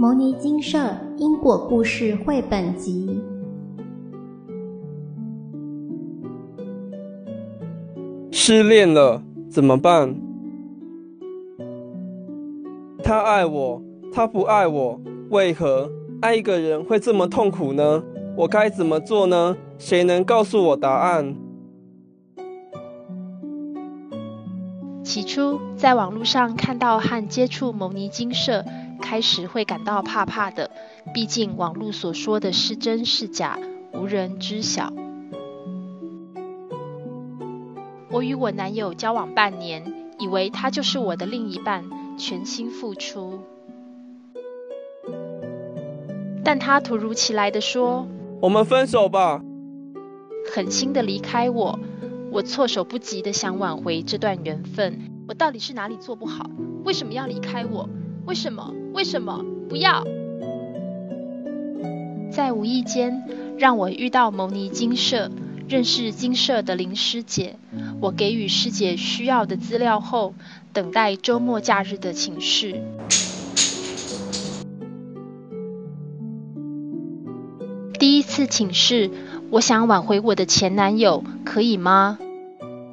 牟尼精舍因果故事绘本集。失恋了怎么办？他爱我，他不爱我，为何爱一个人会这么痛苦呢？我该怎么做呢？谁能告诉我答案？起初，在网络上看到和接触牟尼精舍。开始会感到怕怕的，毕竟网络所说的是真是假，无人知晓。我与我男友交往半年，以为他就是我的另一半，全心付出。但他突如其来的说：“我们分手吧。”狠心的离开我，我措手不及的想挽回这段缘分。我到底是哪里做不好？为什么要离开我？为什么？为什么？不要！在无意间让我遇到牟尼金舍，认识金舍的林师姐。我给予师姐需要的资料后，等待周末假日的请示。第一次请示，我想挽回我的前男友，可以吗？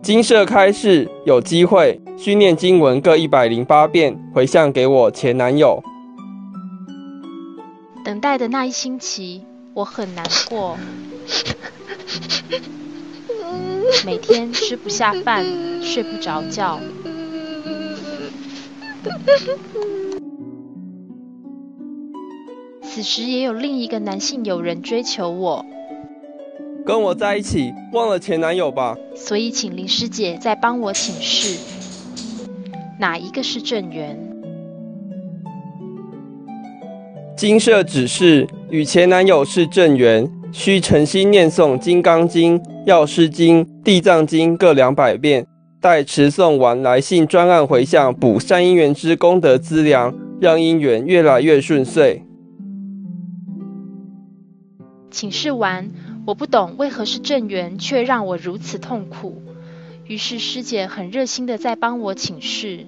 金舍开示，有机会。需念经文各一百零八遍，回向给我前男友。等待的那一星期，我很难过，每天吃不下饭，睡不着觉。此时也有另一个男性友人追求我，跟我在一起，忘了前男友吧。所以请林师姐再帮我请示。哪一个是正缘？金舍指示与前男友是正缘，需诚心念诵《金刚经》《药师经》《地藏经》各两百遍，待持诵完来信专案回向，补善因缘之功德资粮，让姻缘越来越顺遂。请示完，我不懂为何是正缘，却让我如此痛苦。于是师姐很热心的在帮我请示。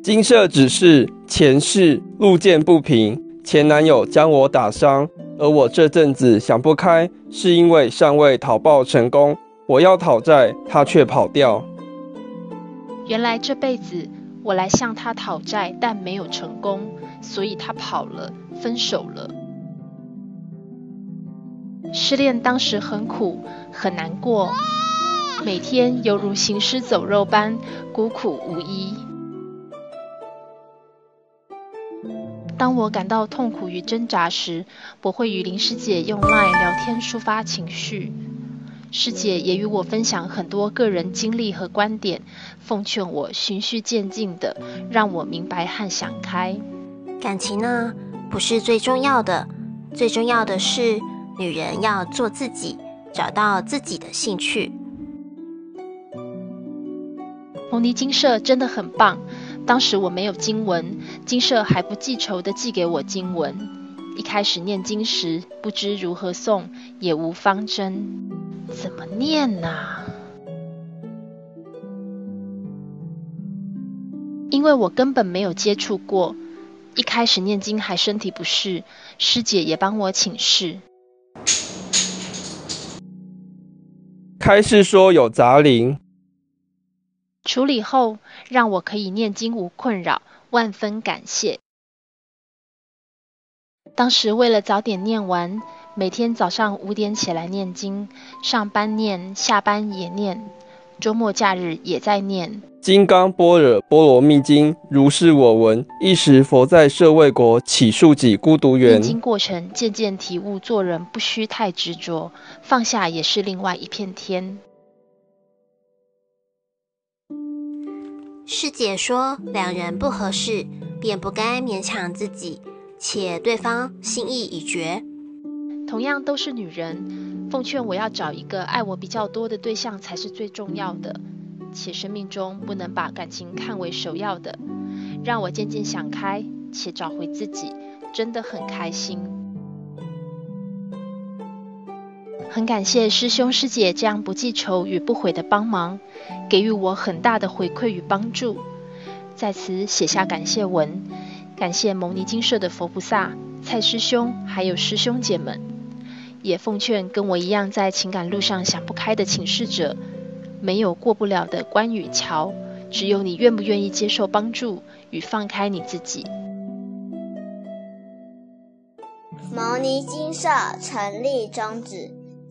金舍指示前世路见不平，前男友将我打伤，而我这阵子想不开，是因为尚未讨报成功。我要讨债，他却跑掉。原来这辈子我来向他讨债，但没有成功，所以他跑了，分手了。失恋当时很苦，很难过。每天犹如行尸走肉般孤苦无依。当我感到痛苦与挣扎时，我会与林师姐用 LINE 聊天抒发情绪。师姐也与我分享很多个人经历和观点，奉劝我循序渐进的，让我明白和想开。感情呢，不是最重要的，最重要的是女人要做自己，找到自己的兴趣。牟尼精舍真的很棒。当时我没有经文，金舍还不记仇的寄给我经文。一开始念经时，不知如何诵，也无方针，怎么念啊？因为我根本没有接触过，一开始念经还身体不适，师姐也帮我请示。开示说有杂灵。处理后，让我可以念经无困扰，万分感谢。当时为了早点念完，每天早上五点起来念经，上班念，下班也念，周末假日也在念《金刚般若波罗蜜经》。如是我闻，一时佛在舍卫国起树己孤独园。念经过程渐渐体悟，做人不需太执着，放下也是另外一片天。师姐说，两人不合适，便不该勉强自己，且对方心意已决。同样都是女人，奉劝我要找一个爱我比较多的对象才是最重要的，且生命中不能把感情看为首要的。让我渐渐想开，且找回自己，真的很开心。很感谢师兄师姐这样不记仇与不悔的帮忙，给予我很大的回馈与帮助。在此写下感谢文，感谢牟尼金舍的佛菩萨、蔡师兄还有师兄姐们，也奉劝跟我一样在情感路上想不开的请示者，没有过不了的关与桥，只有你愿不愿意接受帮助与放开你自己。牟尼金舍成立宗旨，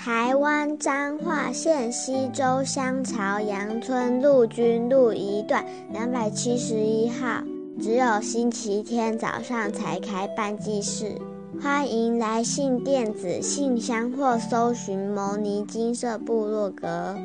台湾彰化县溪州乡朝阳村陆军路一段两百七十一号，只有星期天早上才开办祭事，欢迎来信电子信箱或搜寻牟尼金色部落格。